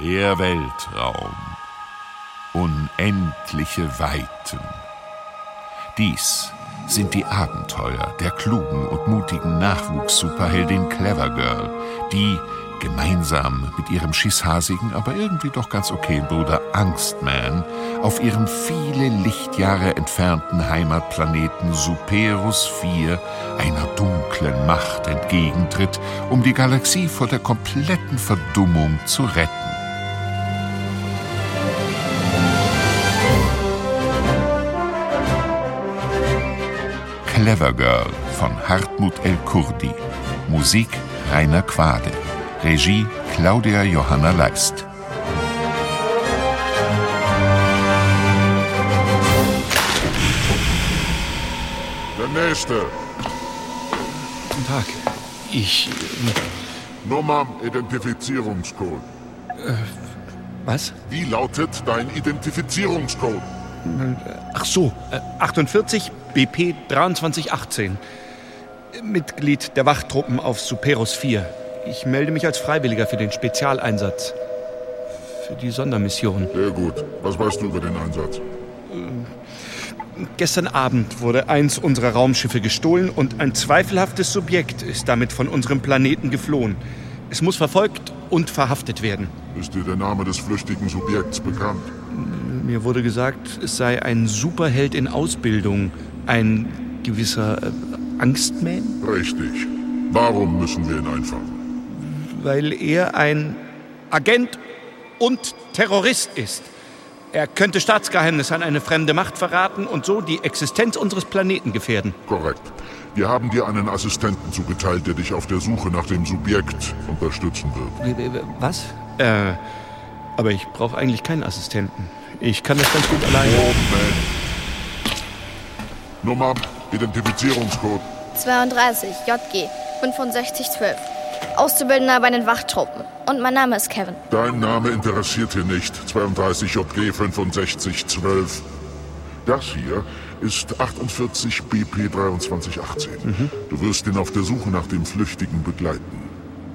Der Weltraum. Unendliche Weiten. Dies sind die Abenteuer der klugen und mutigen Nachwuchs-Superheldin Clever Girl, die gemeinsam mit ihrem schisshasigen, aber irgendwie doch ganz okayen Bruder Angstman auf ihrem viele Lichtjahre entfernten Heimatplaneten Superus 4 einer dunklen Macht entgegentritt, um die Galaxie vor der kompletten Verdummung zu retten. Clever Girl von Hartmut El Kurdi. Musik Rainer Quade. Regie Claudia Johanna Leist. Der nächste. Guten Tag. Ich. Nummer, Identifizierungscode. Was? Wie lautet dein Identifizierungscode? Ach so, äh, 48 BP 2318. Mitglied der Wachtruppen auf Superos 4. Ich melde mich als Freiwilliger für den Spezialeinsatz. Für die Sondermission. Sehr gut. Was weißt du über den Einsatz? Gestern Abend wurde eins unserer Raumschiffe gestohlen und ein zweifelhaftes Subjekt ist damit von unserem Planeten geflohen. Es muss verfolgt und verhaftet werden. Ist dir der Name des flüchtigen Subjekts bekannt? Mir wurde gesagt, es sei ein Superheld in Ausbildung, ein gewisser äh, Angstman, Richtig. Warum müssen wir ihn einfangen? weil er ein Agent und Terrorist ist. Er könnte Staatsgeheimnisse an eine fremde Macht verraten und so die Existenz unseres Planeten gefährden. Korrekt. Wir haben dir einen Assistenten zugeteilt, der dich auf der Suche nach dem Subjekt unterstützen wird. Was? Äh, aber ich brauche eigentlich keinen Assistenten. Ich kann das ganz gut alleine. Moment. Nummer, Identifizierungscode. 32 JG 6512. Auszubildender bei den Wachtruppen. Und mein Name ist Kevin. Dein Name interessiert hier nicht. 32 JG 6512. Das hier ist 48 BP 2318. Du wirst ihn auf der Suche nach dem Flüchtigen begleiten.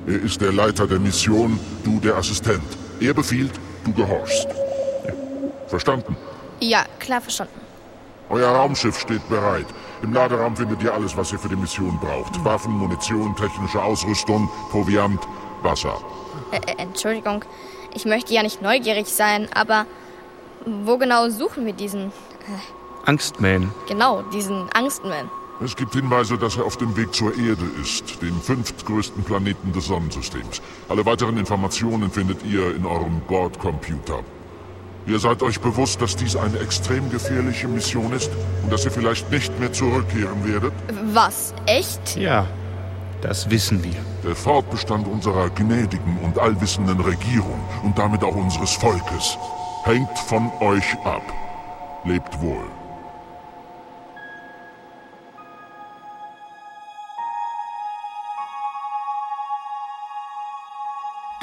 Er ist der Leiter der Mission, du der Assistent. Er befiehlt, du gehorchst. Verstanden? Ja, klar verstanden. Euer Raumschiff steht bereit. Im Laderaum findet ihr alles, was ihr für die Mission braucht. Waffen, Munition, technische Ausrüstung, Proviant, Wasser. Äh, äh, Entschuldigung, ich möchte ja nicht neugierig sein, aber wo genau suchen wir diesen, Angstman. genau, diesen Angstman? Es gibt Hinweise, dass er auf dem Weg zur Erde ist, dem fünftgrößten Planeten des Sonnensystems. Alle weiteren Informationen findet ihr in eurem Bordcomputer. Ihr seid euch bewusst, dass dies eine extrem gefährliche Mission ist und dass ihr vielleicht nicht mehr zurückkehren werdet? Was? Echt? Ja, das wissen wir. Der Fortbestand unserer gnädigen und allwissenden Regierung und damit auch unseres Volkes hängt von euch ab. Lebt wohl.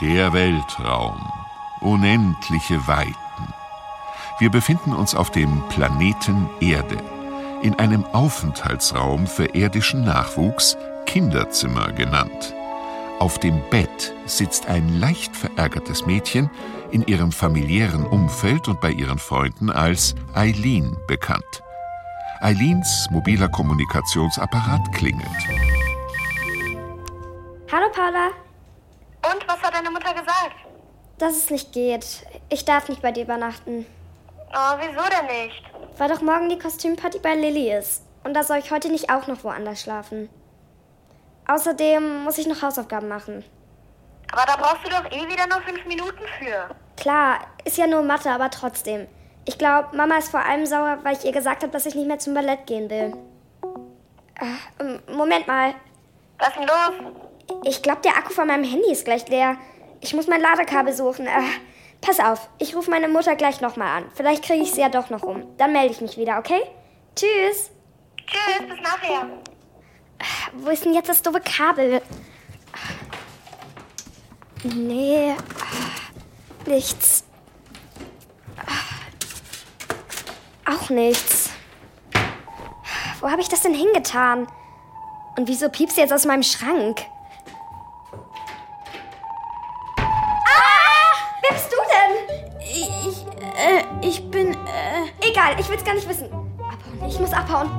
Der Weltraum. Unendliche Weiten. Wir befinden uns auf dem Planeten Erde. In einem Aufenthaltsraum für irdischen Nachwuchs, Kinderzimmer genannt. Auf dem Bett sitzt ein leicht verärgertes Mädchen, in ihrem familiären Umfeld und bei ihren Freunden als Eileen bekannt. Eileens mobiler Kommunikationsapparat klingelt. Hallo Paula, Und was hat deine Mutter gesagt? dass es nicht geht. Ich darf nicht bei dir übernachten. Oh, wieso denn nicht? Weil doch morgen die Kostümparty bei Lilly ist. Und da soll ich heute nicht auch noch woanders schlafen. Außerdem muss ich noch Hausaufgaben machen. Aber da brauchst du doch eh wieder nur fünf Minuten für. Klar, ist ja nur Mathe, aber trotzdem. Ich glaube, Mama ist vor allem sauer, weil ich ihr gesagt habe, dass ich nicht mehr zum Ballett gehen will. Äh, Moment mal. Was ist denn los? Ich glaube, der Akku von meinem Handy ist gleich leer. Ich muss mein Ladekabel suchen. Äh, pass auf, ich rufe meine Mutter gleich nochmal an. Vielleicht kriege ich sie ja doch noch um. Dann melde ich mich wieder, okay? Tschüss. Tschüss, bis nachher. Wo ist denn jetzt das doofe Kabel? Nee, nichts. Auch nichts. Wo habe ich das denn hingetan? Und wieso piepst jetzt aus meinem Schrank? Gar nicht wissen. Abhauen, ich muss abhauen.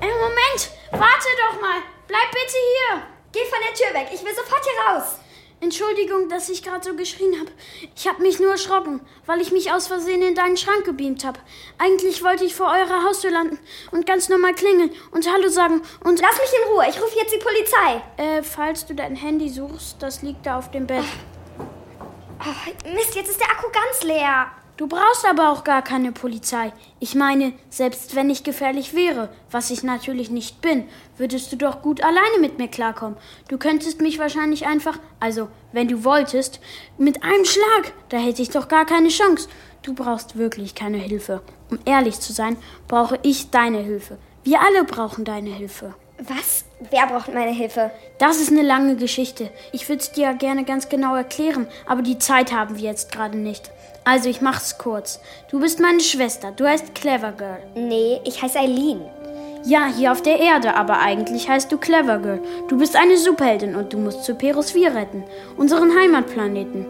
Äh, Moment, warte doch mal. Bleib bitte hier. Geh von der Tür weg, ich will sofort hier raus. Entschuldigung, dass ich gerade so geschrien habe. Ich habe mich nur erschrocken, weil ich mich aus Versehen in deinen Schrank gebeamt habe. Eigentlich wollte ich vor eurer Haustür landen und ganz normal klingeln und Hallo sagen und... Lass mich in Ruhe, ich rufe jetzt die Polizei. Äh, falls du dein Handy suchst, das liegt da auf dem Bett. Oh, Mist, jetzt ist der Akku ganz leer. Du brauchst aber auch gar keine Polizei. Ich meine, selbst wenn ich gefährlich wäre, was ich natürlich nicht bin, würdest du doch gut alleine mit mir klarkommen. Du könntest mich wahrscheinlich einfach, also wenn du wolltest, mit einem Schlag, da hätte ich doch gar keine Chance. Du brauchst wirklich keine Hilfe. Um ehrlich zu sein, brauche ich deine Hilfe. Wir alle brauchen deine Hilfe. Was? Wer braucht meine Hilfe? Das ist eine lange Geschichte. Ich würde es dir ja gerne ganz genau erklären, aber die Zeit haben wir jetzt gerade nicht. Also, ich mach's kurz. Du bist meine Schwester. Du heißt Clever Girl. Nee, ich heiße Eileen. Ja, hier auf der Erde, aber eigentlich heißt du Clever Girl. Du bist eine Superheldin und du musst Superheros 4 retten. Unseren Heimatplaneten.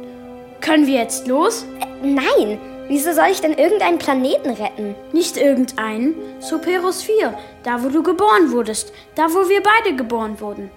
Können wir jetzt los? Äh, nein! Wieso soll ich denn irgendeinen Planeten retten? Nicht irgendeinen. Superheros 4. Da, wo du geboren wurdest. Da, wo wir beide geboren wurden.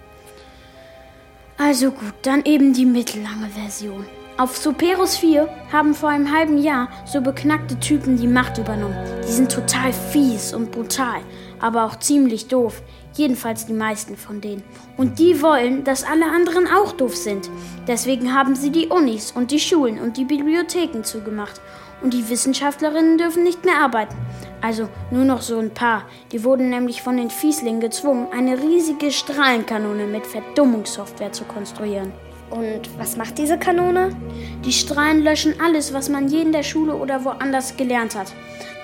Also gut, dann eben die mittellange Version. Auf Superos 4 haben vor einem halben Jahr so beknackte Typen die Macht übernommen. Die sind total fies und brutal, aber auch ziemlich doof. Jedenfalls die meisten von denen. Und die wollen, dass alle anderen auch doof sind. Deswegen haben sie die Unis und die Schulen und die Bibliotheken zugemacht. Und die Wissenschaftlerinnen dürfen nicht mehr arbeiten. Also nur noch so ein paar. Die wurden nämlich von den Fieslingen gezwungen, eine riesige Strahlenkanone mit Verdummungssoftware zu konstruieren. Und was macht diese Kanone? Die Strahlen löschen alles, was man je in der Schule oder woanders gelernt hat.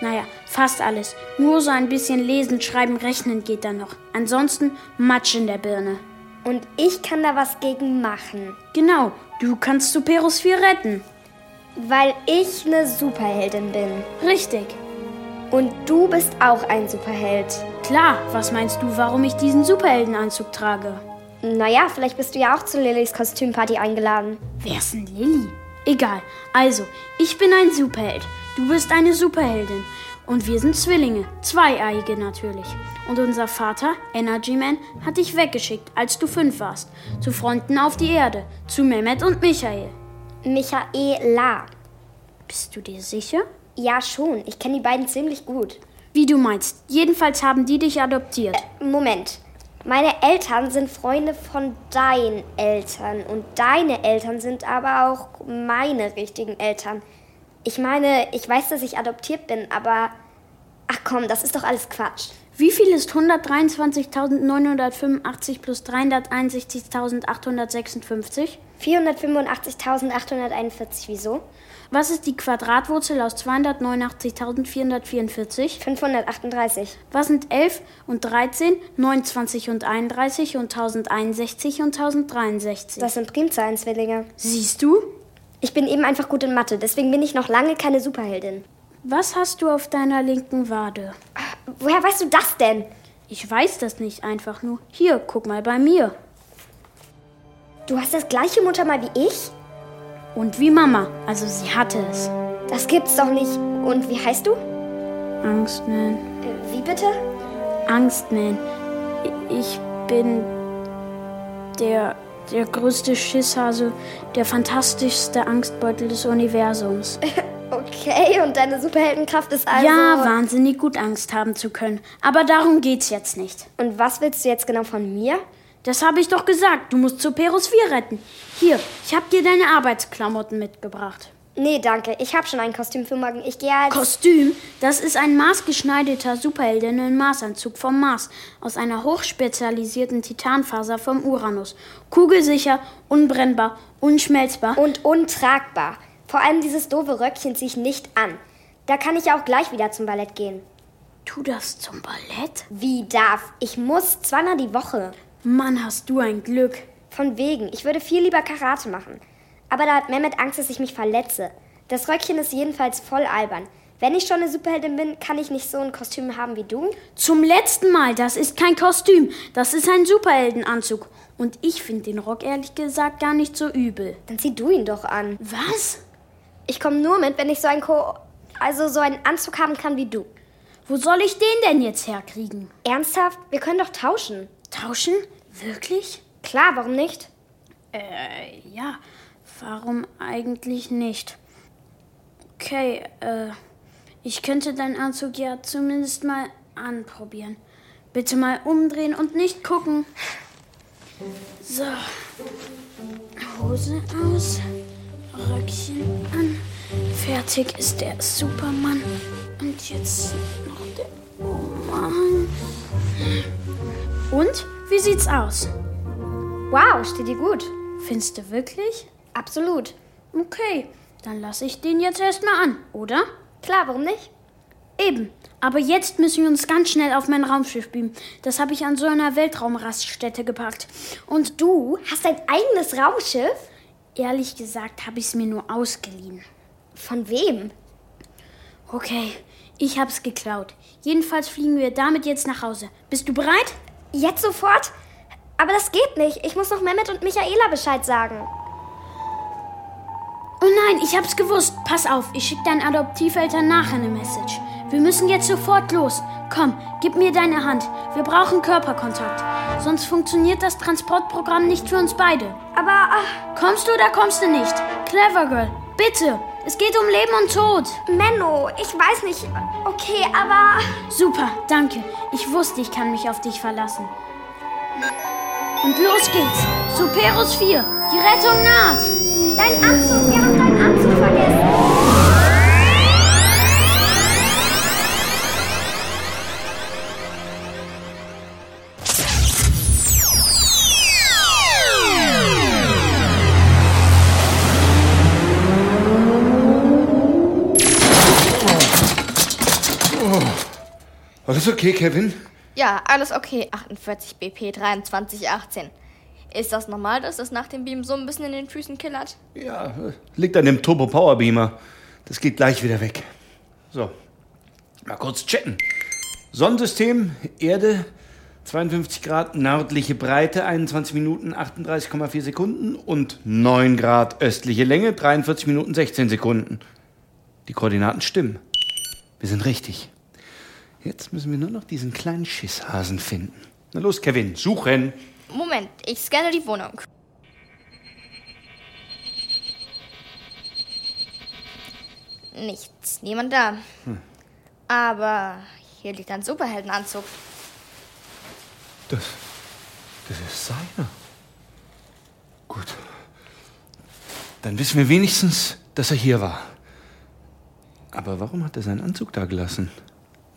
Naja, fast alles. Nur so ein bisschen lesen, schreiben, rechnen geht da noch. Ansonsten Matsch in der Birne. Und ich kann da was gegen machen. Genau, du kannst Superos 4 retten. Weil ich eine Superheldin bin. Richtig. Und du bist auch ein Superheld. Klar, was meinst du, warum ich diesen Superheldenanzug trage? Naja, vielleicht bist du ja auch zu Lillys Kostümparty eingeladen. Wer ist denn Lilly? Egal. Also, ich bin ein Superheld. Du bist eine Superheldin. Und wir sind Zwillinge. Zweieiige natürlich. Und unser Vater, Energy Man, hat dich weggeschickt, als du fünf warst. Zu Fronten auf die Erde. Zu Mehmet und Michael. Michaela. Bist du dir sicher? Ja, schon. Ich kenne die beiden ziemlich gut. Wie du meinst. Jedenfalls haben die dich adoptiert. Äh, Moment. Meine Eltern sind Freunde von deinen Eltern und deine Eltern sind aber auch meine richtigen Eltern. Ich meine, ich weiß, dass ich adoptiert bin, aber ach komm, das ist doch alles Quatsch. Wie viel ist 123.985 plus 361.856? 485.841. Wieso? Was ist die Quadratwurzel aus 289.444? 538. Was sind 11 und 13, 29 und 31 und 1061 und 1063? Das sind Primzahlenzwillinge. Siehst du? Ich bin eben einfach gut in Mathe, deswegen bin ich noch lange keine Superheldin. Was hast du auf deiner linken Wade? Woher weißt du das denn? Ich weiß das nicht einfach nur. Hier, guck mal bei mir. Du hast das gleiche Muttermal wie ich? Und wie Mama. Also sie hatte es. Das gibt's doch nicht. Und wie heißt du? Angstman. Äh, wie bitte? Angstman. Ich bin der, der größte Schisshase, der fantastischste Angstbeutel des Universums. okay, und deine Superheldenkraft ist also... Ja, wahnsinnig gut Angst haben zu können. Aber darum geht's jetzt nicht. Und was willst du jetzt genau von mir? Das habe ich doch gesagt. Du musst Superos 4 retten. Hier, ich habe dir deine Arbeitsklamotten mitgebracht. Nee, danke. Ich habe schon ein Kostüm für morgen. Ich gehe als... Kostüm? Das ist ein maßgeschneiderter Superheldinnen-Maßanzug vom Mars. Aus einer hochspezialisierten Titanfaser vom Uranus. Kugelsicher, unbrennbar, unschmelzbar. Und untragbar. Vor allem dieses doofe Röckchen ziehe ich nicht an. Da kann ich ja auch gleich wieder zum Ballett gehen. Tu das zum Ballett? Wie darf? Ich muss zweimal die Woche. Mann, hast du ein Glück. Von wegen. Ich würde viel lieber Karate machen. Aber da hat Mehmet Angst, dass ich mich verletze. Das Röckchen ist jedenfalls voll albern. Wenn ich schon eine Superheldin bin, kann ich nicht so ein Kostüm haben wie du? Zum letzten Mal, das ist kein Kostüm. Das ist ein Superheldenanzug. Und ich finde den Rock ehrlich gesagt gar nicht so übel. Dann zieh du ihn doch an. Was? Ich komme nur mit, wenn ich so ein Ko also so einen Anzug haben kann wie du. Wo soll ich den denn jetzt herkriegen? Ernsthaft? Wir können doch tauschen. Tauschen? Wirklich? Klar, warum nicht? Äh, ja. Warum eigentlich nicht? Okay, äh, ich könnte deinen Anzug ja zumindest mal anprobieren. Bitte mal umdrehen und nicht gucken. So. Hose aus, Röckchen an. Fertig ist der Superman. Und jetzt noch der Umhang. Und? Wie sieht's aus? Wow, steht dir gut. Findest du wirklich? Absolut. Okay, dann lasse ich den jetzt erstmal an, oder? Klar, warum nicht? Eben. Aber jetzt müssen wir uns ganz schnell auf mein Raumschiff beamen. Das habe ich an so einer Weltraumraststätte gepackt. Und du? Hast dein eigenes Raumschiff? Ehrlich gesagt habe ich es mir nur ausgeliehen. Von wem? Okay, ich hab's geklaut. Jedenfalls fliegen wir damit jetzt nach Hause. Bist du bereit? Jetzt sofort? Aber das geht nicht. Ich muss noch Mehmet und Michaela Bescheid sagen. Oh nein, ich hab's gewusst. Pass auf, ich schick deinen Adoptiveltern nachher eine Message. Wir müssen jetzt sofort los. Komm, gib mir deine Hand. Wir brauchen Körperkontakt. Sonst funktioniert das Transportprogramm nicht für uns beide. Aber. Ach, Kommst du oder kommst du nicht? Clever Girl, bitte. Es geht um Leben und Tod. Menno, ich weiß nicht. Okay, aber. Super, danke. Ich wusste, ich kann mich auf dich verlassen. Und los geht's. Superus 4, die Rettung naht. Dein Anzug, wir haben deinen Anzug vergessen. Alles okay, Kevin? Ja, alles okay. 48 BP 2318. Ist das normal, dass es nach dem Beam so ein bisschen in den Füßen killert? Ja, liegt an dem Turbo Power Beamer. Das geht gleich wieder weg. So, mal kurz checken. Sonnensystem, Erde, 52 Grad nördliche Breite, 21 Minuten 38,4 Sekunden und 9 Grad östliche Länge, 43 Minuten 16 Sekunden. Die Koordinaten stimmen. Wir sind richtig. Jetzt müssen wir nur noch diesen kleinen Schisshasen finden. Na los, Kevin, suchen. Moment, ich scanne die Wohnung. Nichts, niemand da. Aber hier liegt ein Superheldenanzug. Das, das ist seiner. Gut. Dann wissen wir wenigstens, dass er hier war. Aber warum hat er seinen Anzug da gelassen?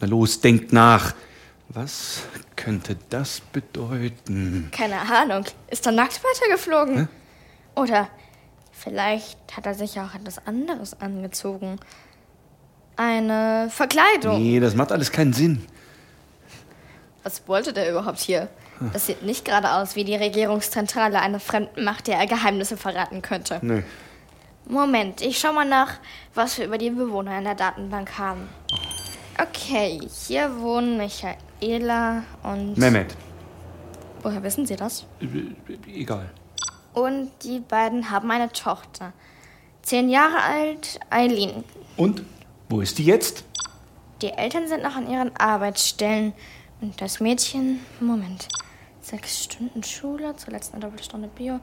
Na los, denkt nach. Was könnte das bedeuten? Keine Ahnung. Ist er nackt weitergeflogen? Oder vielleicht hat er sich auch etwas anderes angezogen. Eine Verkleidung. Nee, das macht alles keinen Sinn. Was wollte der überhaupt hier? Das sieht nicht gerade aus wie die Regierungszentrale einer fremden Macht, der er Geheimnisse verraten könnte. Nö. Moment, ich schau mal nach, was wir über die Bewohner in der Datenbank haben. Okay, hier wohnen Michaela und. Mehmet. Woher wissen Sie das? Egal. Und die beiden haben eine Tochter. Zehn Jahre alt, Eileen. Und? Wo ist die jetzt? Die Eltern sind noch an ihren Arbeitsstellen. Und das Mädchen, Moment, sechs Stunden Schule, zuletzt eine Doppelstunde Bio,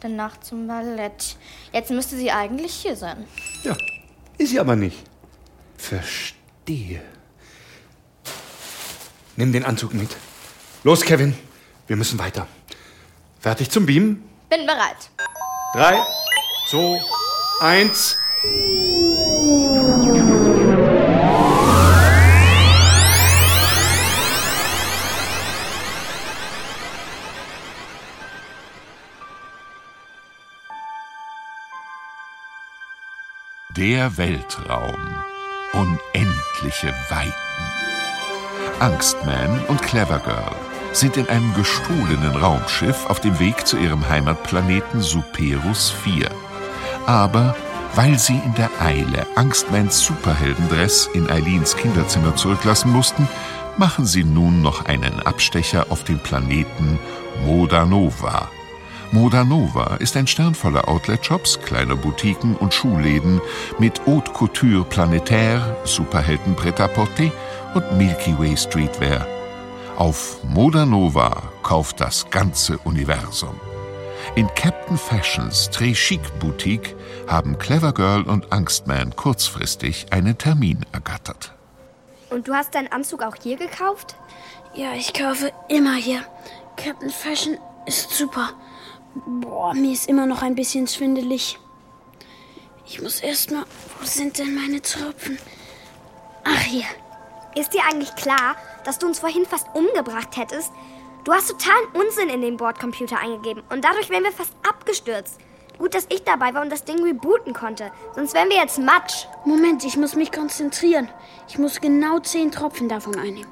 danach zum Ballett. Jetzt müsste sie eigentlich hier sein. Ja, ist sie aber nicht. Verstehe. Nimm den Anzug mit. Los, Kevin. Wir müssen weiter. Fertig zum Beamen? Bin bereit. Drei, zwei, eins. Der Weltraum. Unendliche Weiten. Angstman und Clever Girl sind in einem gestohlenen Raumschiff auf dem Weg zu ihrem Heimatplaneten Superus 4. Aber weil sie in der Eile Angstmans Superheldendress in Eileens Kinderzimmer zurücklassen mussten, machen sie nun noch einen Abstecher auf den Planeten Modanova. Moda Nova ist ein Stern voller Outlet-Shops, kleiner Boutiquen und Schuhläden mit Haute Couture Planetaire, Superhelden Pret-à-Porter und Milky Way Streetwear. Auf Moda Nova kauft das ganze Universum. In Captain Fashions Très Chic Boutique haben Clever Girl und Angstman kurzfristig einen Termin ergattert. Und du hast deinen Anzug auch hier gekauft? Ja, ich kaufe immer hier. Captain Fashion ist super. Boah, mir ist immer noch ein bisschen schwindelig. Ich muss erst mal. Wo sind denn meine Tropfen? Ach, hier. Ist dir eigentlich klar, dass du uns vorhin fast umgebracht hättest? Du hast totalen Unsinn in den Bordcomputer eingegeben und dadurch wären wir fast abgestürzt. Gut, dass ich dabei war und das Ding rebooten konnte. Sonst wären wir jetzt Matsch. Moment, ich muss mich konzentrieren. Ich muss genau zehn Tropfen davon einnehmen.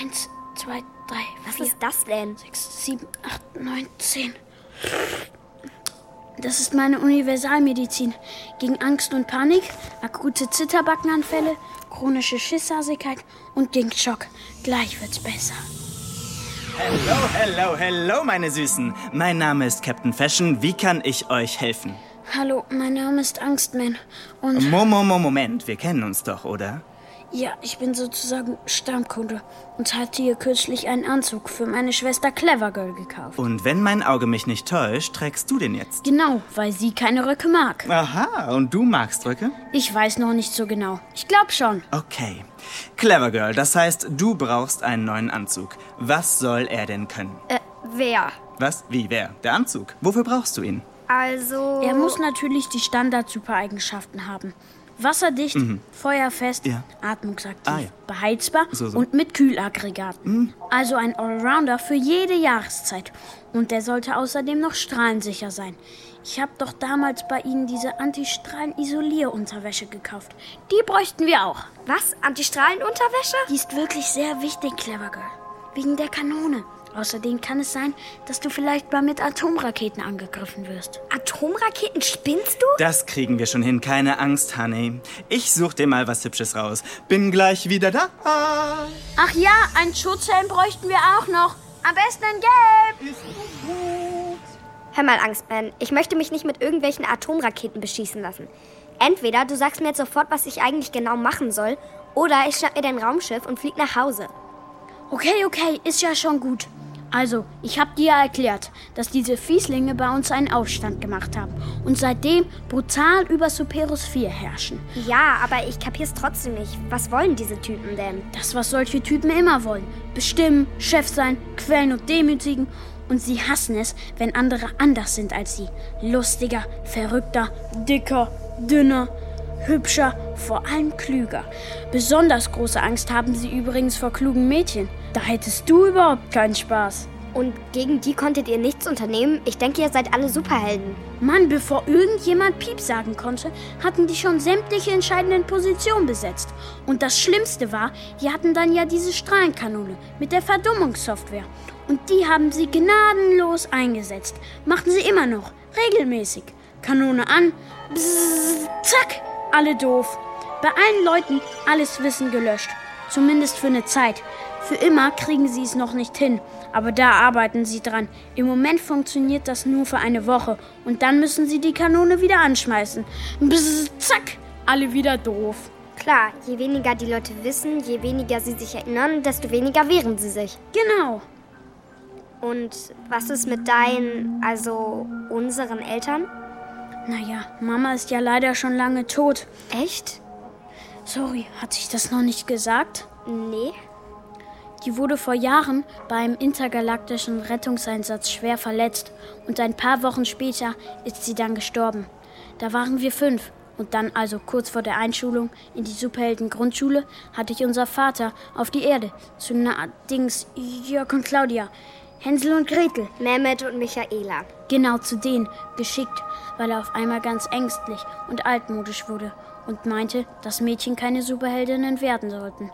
Eins, zwei, drei, Was vier, ist das denn? sechs, sieben, acht, neun, zehn. Das ist meine Universalmedizin. Gegen Angst und Panik, akute Zitterbackenanfälle, chronische Schisshasigkeit und gegen Schock. Gleich wird's besser. Hello, hello, hello, meine Süßen. Mein Name ist Captain Fashion. Wie kann ich euch helfen? Hallo, mein Name ist Angstman. Und Momo, Mo, Moment. Wir kennen uns doch, oder? Ja, ich bin sozusagen Stammkunde und hatte hier kürzlich einen Anzug für meine Schwester Clever Girl gekauft. Und wenn mein Auge mich nicht täuscht, trägst du den jetzt. Genau, weil sie keine Röcke mag. Aha, und du magst Röcke? Ich weiß noch nicht so genau. Ich glaube schon. Okay. Clever Girl, das heißt, du brauchst einen neuen Anzug. Was soll er denn können? Äh, wer? Was? Wie, wer? Der Anzug. Wofür brauchst du ihn? Also. Er muss natürlich die Standard-Supereigenschaften haben. Wasserdicht, feuerfest, Ja. atmungsaktiv, Ah, ja. beheizbar So, so. und mit Kühlaggregaten. Also ein Allrounder für jede Jahreszeit. Und der sollte außerdem noch strahlensicher sein. Ich habe doch damals bei Ihnen diese Antistrahlen-Isolierunterwäsche gekauft. Die bräuchten wir auch. Was? Antistrahlenunterwäsche? Die ist wirklich sehr wichtig, Clever Girl. Wegen der Kanone. Außerdem kann es sein, dass du vielleicht mal mit Atomraketen angegriffen wirst. Atomraketen, spinnst du? Das kriegen wir schon hin, keine Angst, Honey. Ich such dir mal was Hübsches raus. Bin gleich wieder da. Ach ja, ein Schutzhelm bräuchten wir auch noch. Am besten in Gelb. Hör mal, Angstman, ich möchte mich nicht mit irgendwelchen Atomraketen beschießen lassen. Entweder du sagst mir jetzt sofort, was ich eigentlich genau machen soll, oder ich schnapp mir dein Raumschiff und flieg nach Hause. Okay, okay, ist ja schon gut. Also, ich hab dir ja erklärt, dass diese Fieslinge bei uns einen Aufstand gemacht haben und seitdem brutal über Superos 4 herrschen. Ja, aber ich kapier's trotzdem nicht. Was wollen diese Typen denn? Das, was solche Typen immer wollen. Bestimmen, Chef sein, quälen und demütigen. Und sie hassen es, wenn andere anders sind als sie. Lustiger, verrückter, dicker, dünner, hübscher, vor allem klüger. Besonders große Angst haben sie übrigens vor klugen Mädchen. Da hättest du überhaupt keinen Spaß. Und gegen die konntet ihr nichts unternehmen? Ich denke, ihr seid alle Superhelden. Mann, bevor irgendjemand Piep sagen konnte, hatten die schon sämtliche entscheidenden Positionen besetzt. Und das Schlimmste war, die hatten dann ja diese Strahlenkanone mit der Verdummungssoftware. Und die haben sie gnadenlos eingesetzt. Machten sie immer noch, regelmäßig. Kanone an, bzzz, zack, alle doof. Bei allen Leuten alles Wissen gelöscht. Zumindest für eine Zeit. Für immer kriegen sie es noch nicht hin. Aber da arbeiten sie dran. Im Moment funktioniert das nur für eine Woche. Und dann müssen sie die Kanone wieder anschmeißen. Bzzz, zack, alle wieder doof. Klar, je weniger die Leute wissen, je weniger sie sich erinnern, desto weniger wehren sie sich. Genau. Und was ist mit deinen, also unseren Eltern? Naja, Mama ist ja leider schon lange tot. Echt? Sorry, hat sich das noch nicht gesagt? Nee. Die wurde vor Jahren beim intergalaktischen Rettungseinsatz schwer verletzt und ein paar Wochen später ist sie dann gestorben. Da waren wir fünf und dann, also kurz vor der Einschulung in die Superhelden-Grundschule, hatte ich unser Vater auf die Erde zu na Dings Jörg und Claudia, Hänsel und Gretel, Mehmet und Michaela. genau zu denen geschickt, weil er auf einmal ganz ängstlich und altmodisch wurde und meinte, dass Mädchen keine Superheldinnen werden sollten.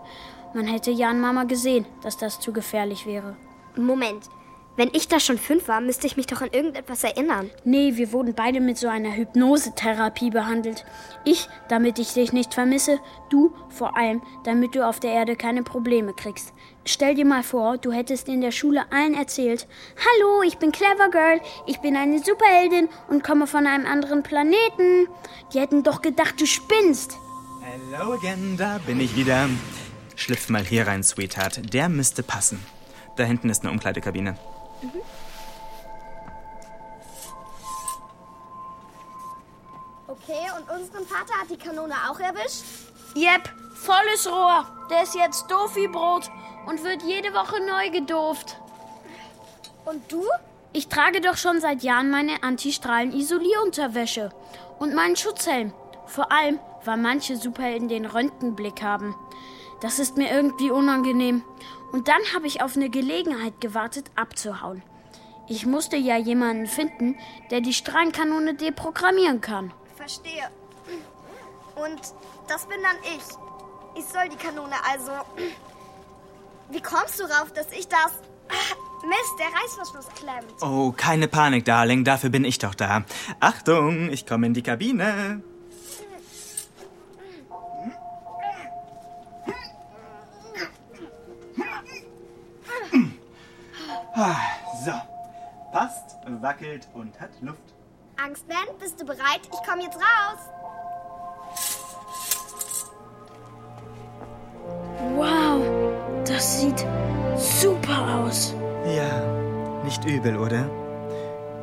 Man hätte ja an Mama gesehen, dass das zu gefährlich wäre. Moment. Wenn ich da schon fünf war, müsste ich mich doch an irgendetwas erinnern. Nee, wir wurden beide mit so einer Hypnosetherapie behandelt. Ich, damit ich dich nicht vermisse, du vor allem, damit du auf der Erde keine Probleme kriegst. Stell dir mal vor, du hättest in der Schule allen erzählt, Hallo, ich bin Clever Girl, ich bin eine Superheldin und komme von einem anderen Planeten. Die hätten doch gedacht, du spinnst. Hello again, da bin ich wieder. Schlüpf mal hier rein, Sweetheart. Der müsste passen. Da hinten ist eine Umkleidekabine. Okay, und unseren Vater hat die Kanone auch erwischt? Jep, volles Rohr. Der ist jetzt doof wie Brot und wird jede Woche neu gedooft. Und du? Ich trage doch schon seit Jahren meine Antistrahlen-Isolierunterwäsche und meinen Schutzhelm. Vor allem, weil manche Superhelden den Röntgenblick haben. Das ist mir irgendwie unangenehm. Und dann habe ich auf eine Gelegenheit gewartet, abzuhauen. Ich musste ja jemanden finden, der die Strahlenkanone deprogrammieren kann. Verstehe. Und das bin dann ich. Ich soll die Kanone also. Wie kommst du rauf, dass ich das. Mist, der Reißverschluss klemmt. Oh, keine Panik, Darling. Dafür bin ich doch da. Achtung, ich komme in die Kabine. So. Passt, wackelt und hat Luft. Angstman, bist du bereit? Ich komme jetzt raus. Wow, das sieht super aus. Ja, nicht übel, oder?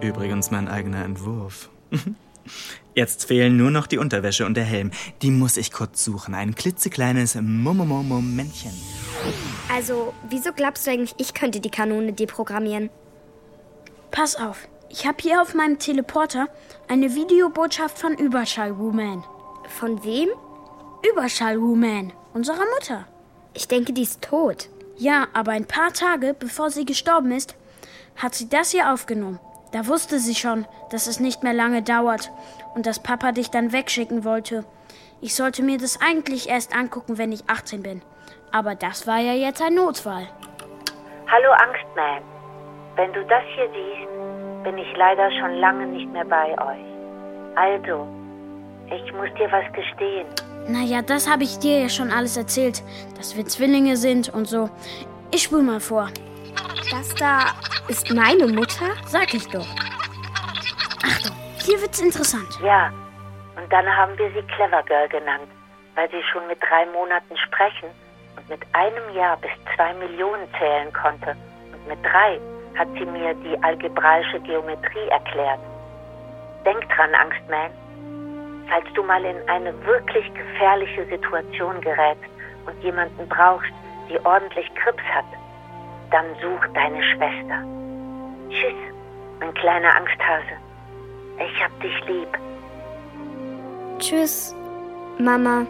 Übrigens mein eigener Entwurf. Jetzt fehlen nur noch die Unterwäsche und der Helm. Die muss ich kurz suchen. Ein klitzekleines Momentchen. Also, wieso glaubst du eigentlich, ich könnte die Kanone deprogrammieren? Pass auf, ich habe hier auf meinem Teleporter eine Videobotschaft von Überschallwoman. Von wem? Überschallwoman, unserer Mutter. Ich denke, die ist tot. Ja, aber ein paar Tage bevor sie gestorben ist, hat sie das hier aufgenommen. Da wusste sie schon, dass es nicht mehr lange dauert und dass Papa dich dann wegschicken wollte. Ich sollte mir das eigentlich erst angucken, wenn ich 18 bin. Aber das war ja jetzt ein Notfall. Hallo Angstman. Wenn du das hier siehst, bin ich leider schon lange nicht mehr bei euch. Also, ich muss dir was gestehen. Naja, das habe ich dir ja schon alles erzählt, dass wir Zwillinge sind und so. Ich spul mal vor. Das da ist meine Mutter? Sag ich doch. Hier wird's interessant. Ja, und dann haben wir sie Clever Girl genannt, weil sie schon mit drei Monaten sprechen und mit einem Jahr bis zwei Millionen zählen konnte. Und mit drei hat sie mir die algebraische Geometrie erklärt. Denk dran, Angstman. Falls du mal in eine wirklich gefährliche Situation gerätst und jemanden brauchst, die ordentlich Krips hat, dann such deine Schwester. Tschüss, mein kleiner Angsthase. Ich hab dich lieb. Tschüss, Mama.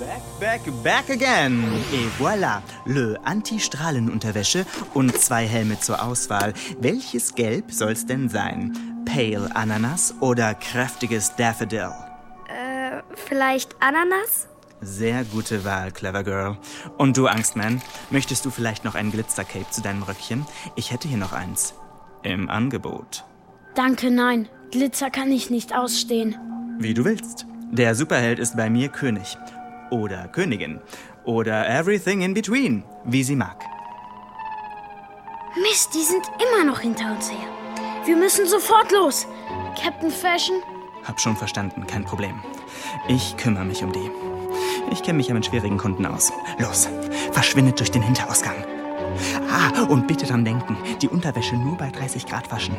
Back, back, back again. Et voilà. Le Anti-Strahlen-Unterwäsche und zwei Helme zur Auswahl. Welches Gelb soll's denn sein? Pale Ananas oder kräftiges Daffodil? Äh, vielleicht Ananas? Sehr gute Wahl, Clever Girl. Und du, Angstman, möchtest du vielleicht noch ein Glitzercape zu deinem Röckchen? Ich hätte hier noch eins. Im Angebot. Danke, nein. Glitzer kann ich nicht ausstehen. Wie du willst. Der Superheld ist bei mir König. Oder Königin. Oder everything in between, wie sie mag. Mist, die sind immer noch hinter uns her. Wir müssen sofort los. Captain Fashion? Hab schon verstanden, kein Problem. Ich kümmere mich um die. Ich kenne mich ja mit schwierigen Kunden aus. Los, verschwindet durch den Hinterausgang. Ah, und bitte dran denken, die Unterwäsche nur bei 30 Grad waschen.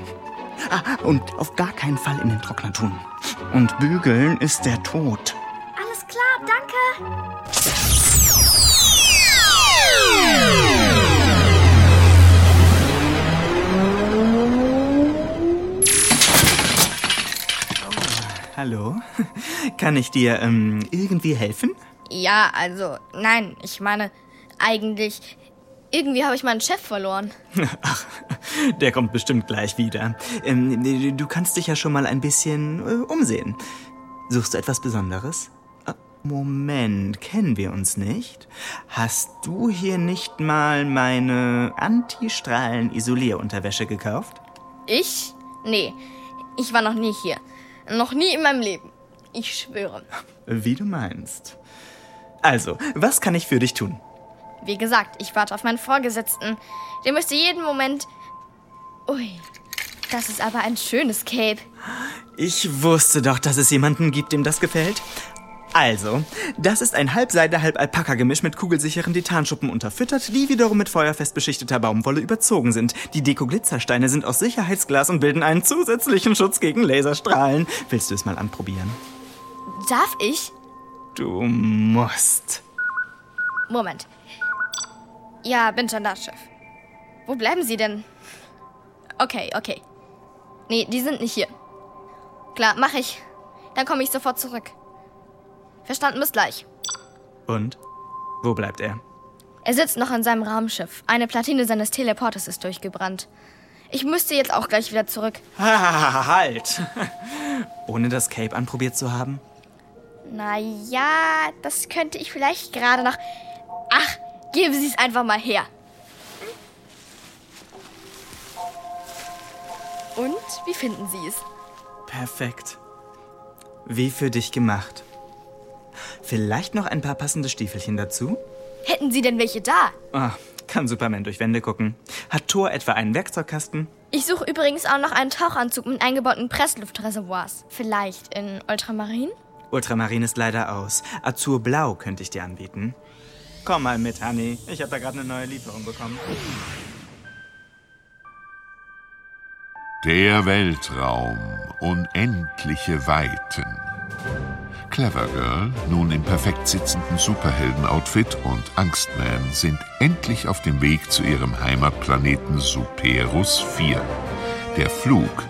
Ah, und auf gar keinen Fall in den Trockner tun. Und bügeln ist der Tod. Alles klar, danke. Hallo? Kann ich dir ähm, irgendwie helfen? Ja, also, nein, ich meine, eigentlich, irgendwie habe ich meinen Chef verloren. Ach, der kommt bestimmt gleich wieder. Ähm, du kannst dich ja schon mal ein bisschen äh, umsehen. Suchst du etwas Besonderes? Ah, Moment, kennen wir uns nicht? Hast du hier nicht mal meine Antistrahlen-Isolierunterwäsche gekauft? Ich? Nee, ich war noch nie hier. Noch nie in meinem Leben. Ich schwöre. Wie du meinst. Also, was kann ich für dich tun? Wie gesagt, ich warte auf meinen Vorgesetzten. Der müsste jeden Moment. Ui, das ist aber ein schönes Cape. Ich wusste doch, dass es jemanden gibt, dem das gefällt. Also, das ist ein halb Seide, halb Alpaka-Gemisch mit kugelsicheren Titanschuppen unterfüttert, die wiederum mit feuerfest beschichteter Baumwolle überzogen sind. Die Deko-Glitzersteine sind aus Sicherheitsglas und bilden einen zusätzlichen Schutz gegen Laserstrahlen. Willst du es mal anprobieren? Darf ich? Du musst. Moment. Ja, bin schon da, Chef. Wo bleiben Sie denn? Okay, okay. Nee, die sind nicht hier. Klar, mach ich. Dann komme ich sofort zurück. Verstanden, bis gleich. Und? Wo bleibt er? Er sitzt noch an seinem Raumschiff. Eine Platine seines Teleporters ist durchgebrannt. Ich müsste jetzt auch gleich wieder zurück. Ha, halt! Ohne das Cape anprobiert zu haben? Na ja, das könnte ich vielleicht gerade noch. Ach, geben Sie es einfach mal her. Und wie finden Sie es? Perfekt. Wie für dich gemacht. Vielleicht noch ein paar passende Stiefelchen dazu? Hätten Sie denn welche da? Ah, kann Superman durch Wände gucken. Hat Thor etwa einen Werkzeugkasten? Ich suche übrigens auch noch einen Tauchanzug mit eingebauten Pressluftreservoirs. Vielleicht in Ultramarin? Ultramarin ist leider aus. Azurblau könnte ich dir anbieten. Komm mal mit, Honey. Ich habe da gerade eine neue Lieferung bekommen. Der Weltraum, unendliche Weiten. Clever Girl, nun im perfekt sitzenden Superhelden-Outfit und Angstman sind endlich auf dem Weg zu ihrem Heimatplaneten Superus 4. Der Flug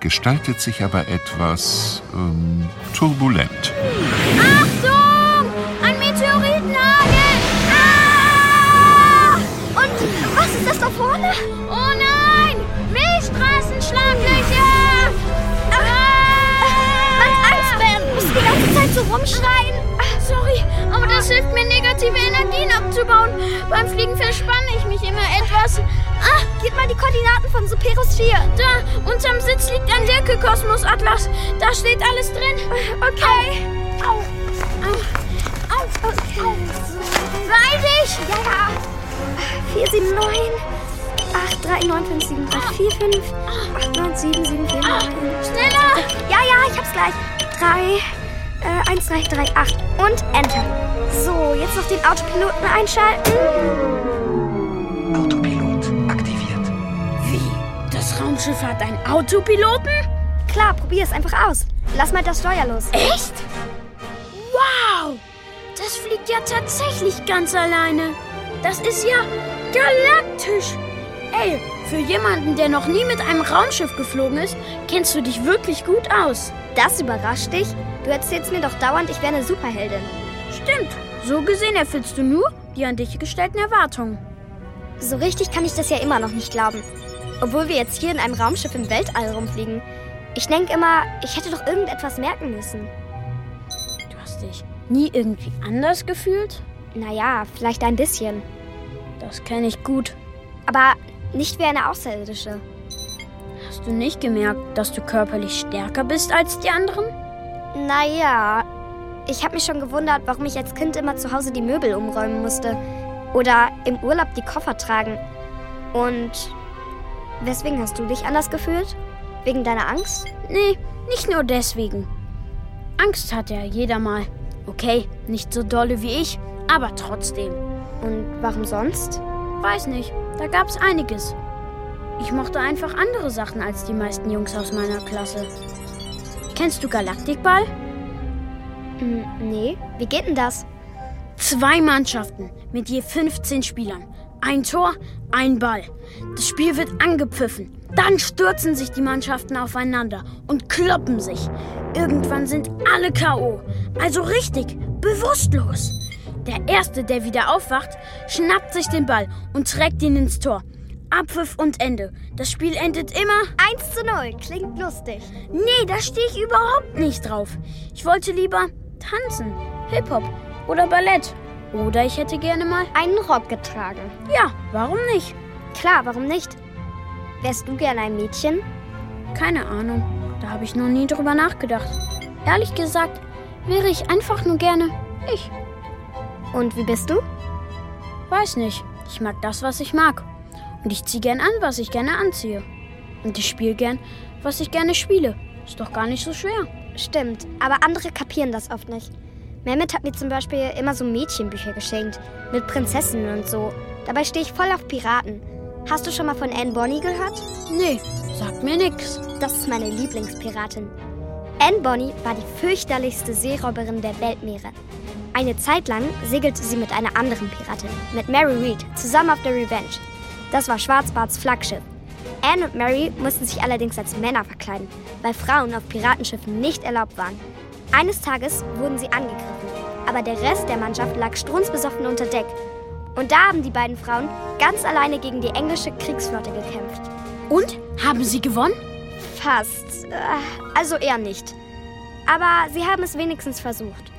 gestaltet sich aber etwas ähm, turbulent. Achtung! Ein Meteoritenhagel! Ah! Und was ist das da vorne? Die ganze Zeit so rumschreien? Sorry, aber das hilft mir, negative Energien abzubauen. Beim Fliegen verspanne ich mich immer etwas. Ah, gib mal die Koordinaten von Superus 4. Da, unterm Sitz liegt ein Dirke-Kosmos-Atlas. Da steht alles drin. Okay. Au. Au. Au. Okay. Beeil dich! Ja, ja. 479 83957 345 897 Schneller! Ja, ja, ich hab's gleich. 3 äh, 1338 und Enter. So, jetzt noch den Autopiloten einschalten. Autopilot aktiviert. Wie? Das Raumschiff hat einen Autopiloten? Klar, probier es einfach aus. Lass mal das Steuer los. Echt? Wow! Das fliegt ja tatsächlich ganz alleine. Das ist ja galaktisch. Ey, für jemanden, der noch nie mit einem Raumschiff geflogen ist, kennst du dich wirklich gut aus. Das überrascht dich? Du erzählst mir doch dauernd, ich wäre eine Superheldin. Stimmt. So gesehen erfüllst du nur die an dich gestellten Erwartungen. So richtig kann ich das ja immer noch nicht glauben. Obwohl wir jetzt hier in einem Raumschiff im Weltall rumfliegen. Ich denke immer, ich hätte doch irgendetwas merken müssen. Du hast dich nie irgendwie anders gefühlt? Naja, vielleicht ein bisschen. Das kenne ich gut. Aber nicht wie eine Außerirdische. Hast du nicht gemerkt, dass du körperlich stärker bist als die anderen? Naja, ich habe mich schon gewundert, warum ich als Kind immer zu Hause die Möbel umräumen musste. Oder im Urlaub die Koffer tragen. Und weswegen hast du dich anders gefühlt? Wegen deiner Angst? Nee, nicht nur deswegen. Angst hat ja jeder mal. Okay, nicht so dolle wie ich, aber trotzdem. Und warum sonst? Weiß nicht, da gab's einiges. Ich mochte einfach andere Sachen als die meisten Jungs aus meiner Klasse. Kennst du Galaktikball? Hm, nee, wie geht denn das? Zwei Mannschaften mit je 15 Spielern. Ein Tor, ein Ball. Das Spiel wird angepfiffen. Dann stürzen sich die Mannschaften aufeinander und kloppen sich. Irgendwann sind alle K.O. Also richtig, bewusstlos. Der Erste, der wieder aufwacht, schnappt sich den Ball und trägt ihn ins Tor. Abpfiff und Ende. Das Spiel endet immer 1 zu 0, klingt lustig. Nee, da stehe ich überhaupt nicht drauf. Ich wollte lieber tanzen, Hip-Hop oder Ballett. Oder ich hätte gerne mal. Einen Rock getragen. Ja, warum nicht? Klar, warum nicht? Wärst du gern ein Mädchen? Keine Ahnung. Da habe ich noch nie drüber nachgedacht. Ehrlich gesagt, wäre ich einfach nur gerne ich. Und wie bist du? Weiß nicht. Ich mag das, was ich mag. Und ich ziehe gern an, was ich gerne anziehe. Und ich spiele gern, was ich gerne spiele. Ist doch gar nicht so schwer. Stimmt, aber andere kapieren das oft nicht. Mehmet hat mir zum Beispiel immer so Mädchenbücher geschenkt. Mit Prinzessinnen und so. Dabei stehe ich voll auf Piraten. Hast du schon mal von Anne Bonny gehört? Nee, sagt mir nix. Das ist meine Lieblingspiratin. Anne Bonny war die fürchterlichste Seeräuberin der Weltmeere. Eine Zeit lang segelte sie mit einer anderen Piratin, mit Mary Read, zusammen auf der Revenge. Das war Schwarzbarts Flaggschiff. Anne und Mary mussten sich allerdings als Männer verkleiden, weil Frauen auf Piratenschiffen nicht erlaubt waren. Eines Tages wurden sie angegriffen, aber der Rest der Mannschaft lag strunzbesoffen unter Deck. Und da haben die beiden Frauen ganz alleine gegen die englische Kriegsflotte gekämpft. Und? Haben sie gewonnen? Fast. Äh, also eher nicht. Aber sie haben es wenigstens versucht.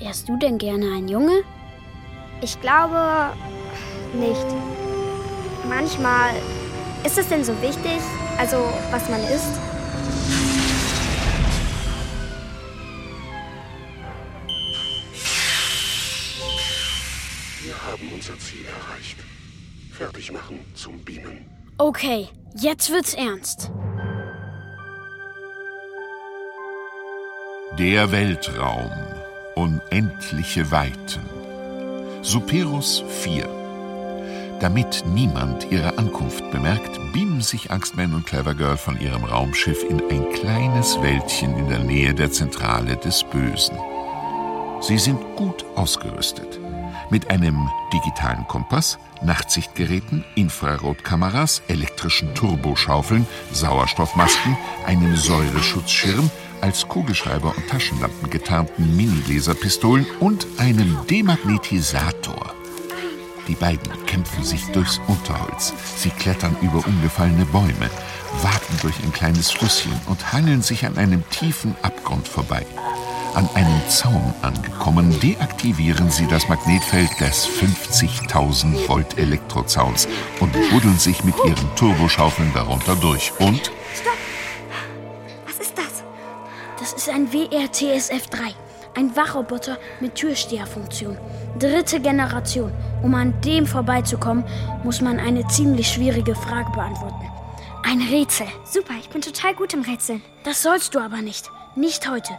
Wärst du denn gerne ein Junge? Ich glaube nicht. Manchmal. Ist es denn so wichtig? Also, was man isst? Wir haben unser Ziel erreicht. Fertig machen zum Beamen. Okay, jetzt wird's ernst. Der Weltraum. Unendliche Weiten. Superus 4. Damit niemand ihre Ankunft bemerkt, beamen sich Angstman und Clever Girl von ihrem Raumschiff in ein kleines Wäldchen in der Nähe der Zentrale des Bösen. Sie sind gut ausgerüstet. Mit einem digitalen Kompass, Nachtsichtgeräten, Infrarotkameras, elektrischen Turboschaufeln, Sauerstoffmasken, einem Säureschutzschirm, als Kugelschreiber und Taschenlampen getarnten Mini-Laserpistolen und einem Demagnetisator. Die beiden kämpfen sich durchs Unterholz. Sie klettern über umgefallene Bäume, waten durch ein kleines Flüsschen und hangeln sich an einem tiefen Abgrund vorbei. An einem Zaun angekommen, deaktivieren sie das Magnetfeld des 50.000 Volt Elektrozauns und buddeln sich mit ihren Turboschaufeln darunter durch. Und Stopp! Was ist das? Das ist ein WRTSF-3. Ein Wachroboter mit Türsteherfunktion. Dritte Generation. Um an dem vorbeizukommen, muss man eine ziemlich schwierige Frage beantworten. Ein Rätsel. Super, ich bin total gut im Rätseln. Das sollst du aber nicht. Nicht heute.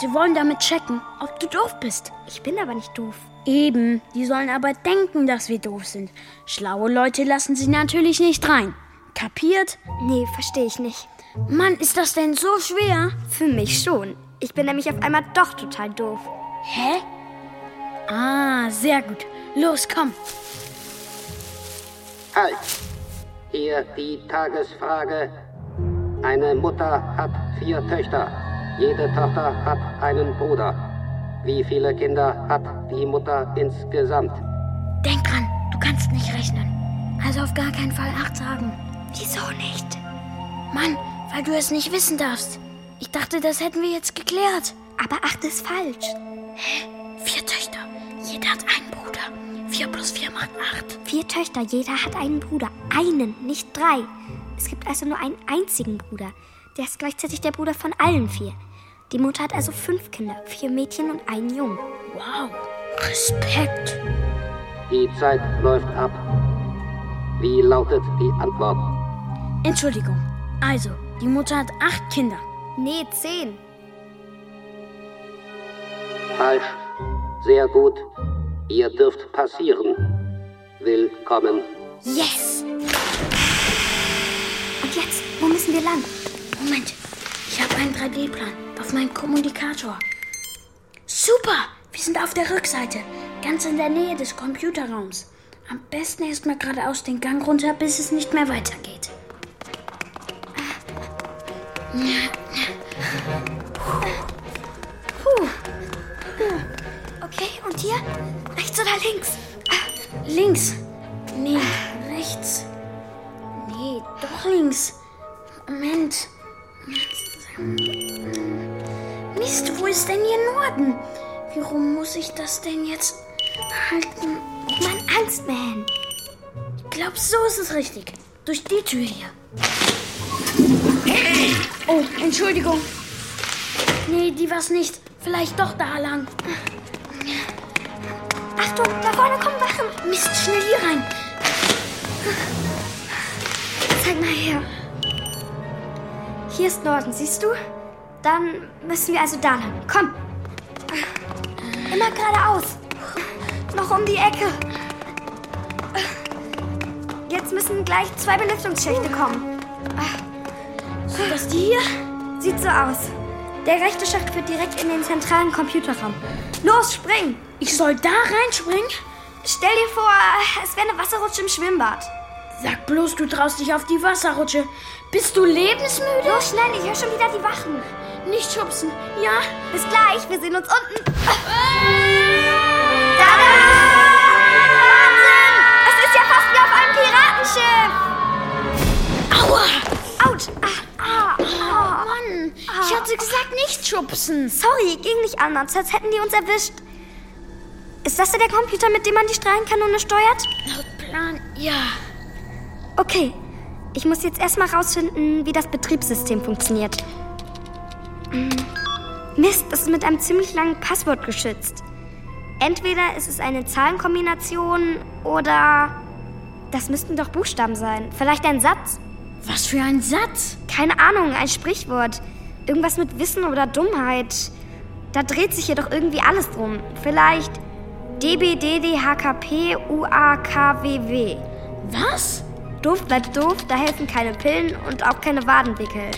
Sie wollen damit checken, ob du doof bist. Ich bin aber nicht doof. Eben, die sollen aber denken, dass wir doof sind. Schlaue Leute lassen sie natürlich nicht rein. Kapiert? Nee, verstehe ich nicht. Mann, ist das denn so schwer? Für mich schon. Ich bin nämlich auf einmal doch total doof. Hä? Ah, sehr gut. Los, komm. Halt! Hier die Tagesfrage. Eine Mutter hat vier Töchter. Jede Tochter hat einen Bruder. Wie viele Kinder hat die Mutter insgesamt? Denk dran, du kannst nicht rechnen. Also auf gar keinen Fall acht sagen. Wieso nicht? Mann, weil du es nicht wissen darfst. Ich dachte, das hätten wir jetzt geklärt. Aber acht ist falsch. Hä? Vier Töchter. Jeder hat einen Bruder. Vier plus vier macht acht. Vier Töchter, jeder hat einen Bruder. Einen, nicht drei. Es gibt also nur einen einzigen Bruder. Der ist gleichzeitig der Bruder von allen vier. Die Mutter hat also fünf Kinder, vier Mädchen und einen Jungen. Wow, Respekt. Die Zeit läuft ab. Wie lautet die Antwort? Entschuldigung. Also, die Mutter hat acht Kinder. Nee, zehn. Falsch. Sehr gut. Ihr dürft passieren. Willkommen. Yes! Und jetzt, wo müssen wir lang? Moment, ich habe einen 3D-Plan auf meinem Kommunikator. Super! Wir sind auf der Rückseite, ganz in der Nähe des Computerraums. Am besten erstmal geradeaus den Gang runter, bis es nicht mehr weitergeht. Hier? Rechts oder links? Links. Nee, rechts. Nee, doch links. Moment. Mist, wo ist denn hier Norden? Wie rum muss ich das denn jetzt halten? Mann, Angstman. Ich glaub, so ist es richtig. Durch die Tür hier. Oh, Entschuldigung. Nee, die war's nicht. Vielleicht doch da lang. Achtung, da vorne kommen Wachen. Mist, schnell hier rein. Zeig mal her. Hier ist Norden, siehst du? Dann müssen wir also da lang. Komm. Immer geradeaus. Noch um die Ecke. Jetzt müssen gleich zwei Belüftungsschächte kommen. Sind das die hier? Sieht so aus. Der rechte Schacht führt direkt in den zentralen Computerraum. Los, spring! Ich soll da reinspringen? Stell dir vor, es wäre eine Wasserrutsche im Schwimmbad. Sag bloß, du traust dich auf die Wasserrutsche. Bist du lebensmüde? Los, schnell, ich höre schon wieder die Wachen. Nicht schubsen, ja? Bis gleich, wir sehen uns unten. Wahnsinn! Es ist ja fast wie auf einem Piratenschiff. Aua! Autsch! Ah, hatte gesagt, nicht schubsen. Sorry, ging nicht anders, als hätten die uns erwischt. Ist das denn der Computer, mit dem man die Strahlenkanone steuert? Laut Plan, ja. Okay, ich muss jetzt erstmal rausfinden, wie das Betriebssystem funktioniert. Hm. Mist, das ist mit einem ziemlich langen Passwort geschützt. Entweder ist es eine Zahlenkombination oder das müssten doch Buchstaben sein. Vielleicht ein Satz? Was für ein Satz? Keine Ahnung, ein Sprichwort. Irgendwas mit Wissen oder Dummheit. Da dreht sich hier doch irgendwie alles drum. Vielleicht DBDDHKP-UAKWW. Was? Doof bleibt doof, da helfen keine Pillen und auch keine Wadenwickel.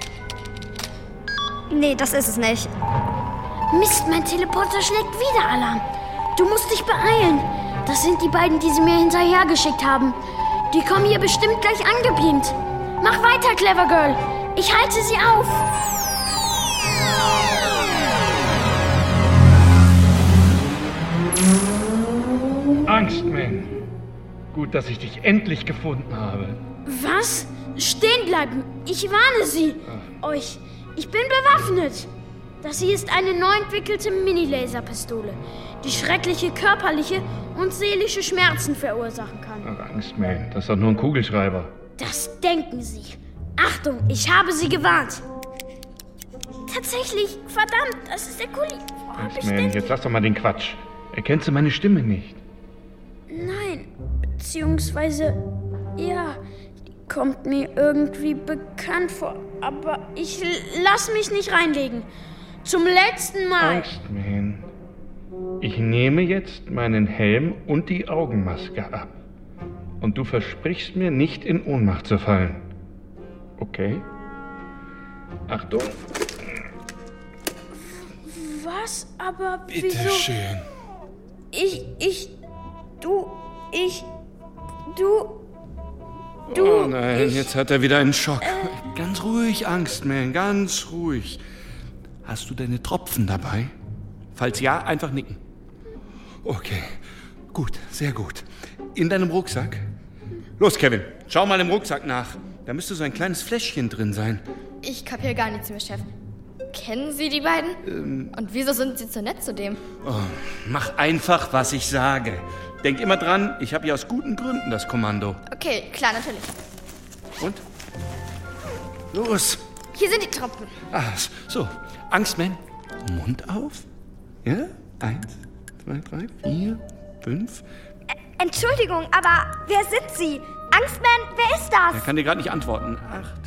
Nee, das ist es nicht. Mist, mein Teleporter schlägt wieder Alarm. Du musst dich beeilen. Das sind die beiden, die sie mir hinterhergeschickt haben. Die kommen hier bestimmt gleich angebeamt. Mach weiter, Clever Girl. Ich halte sie auf. Angstman. Gut, dass ich dich endlich gefunden habe. Was? Stehen bleiben. Ich warne Sie. Euch. Ich bin bewaffnet. Das hier ist eine neu entwickelte Mini-Laserpistole, die schreckliche körperliche und seelische Schmerzen verursachen kann. Ach, Angstman, das ist doch nur ein Kugelschreiber. Das denken Sie. Achtung, ich habe Sie gewarnt. Tatsächlich, verdammt, das ist der Kuli. Angstman, denn? jetzt lass doch mal den Quatsch. Erkennst du meine Stimme nicht? Nein, beziehungsweise, ja, die kommt mir irgendwie bekannt vor. Aber ich lass mich nicht reinlegen. Zum letzten Mal. Angstman. Ich nehme jetzt meinen Helm und die Augenmaske ab. Und du versprichst mir nicht in Ohnmacht zu fallen. Okay? Achtung. Was? Aber wieso? Bitteschön. Ich, ich, du, ich, du, du. oh nein, ich, jetzt hat er wieder einen Schock. Ganz ruhig, Angstman, ganz ruhig. Hast du deine Tropfen dabei? Falls ja, einfach nicken. Okay, gut, sehr gut. In deinem Rucksack? Los, Kevin, schau mal im Rucksack nach. Da müsste so ein kleines Fläschchen drin sein. Ich kapiere gar nichts mehr, Chef. Kennen Sie die beiden? Und wieso sind Sie so nett zu dem? Oh, mach einfach, was ich sage. Denk immer dran, ich habe ja aus guten Gründen das Kommando. Okay, klar, natürlich. Und? Los. Hier sind die Tropfen. Ah, so. Angstman, Mund auf. Ja? Eins, zwei, drei, vier, fünf. Entschuldigung, aber wer sind Sie? Angstman, wer ist Er das? kann dir gerade nicht antworten. Acht,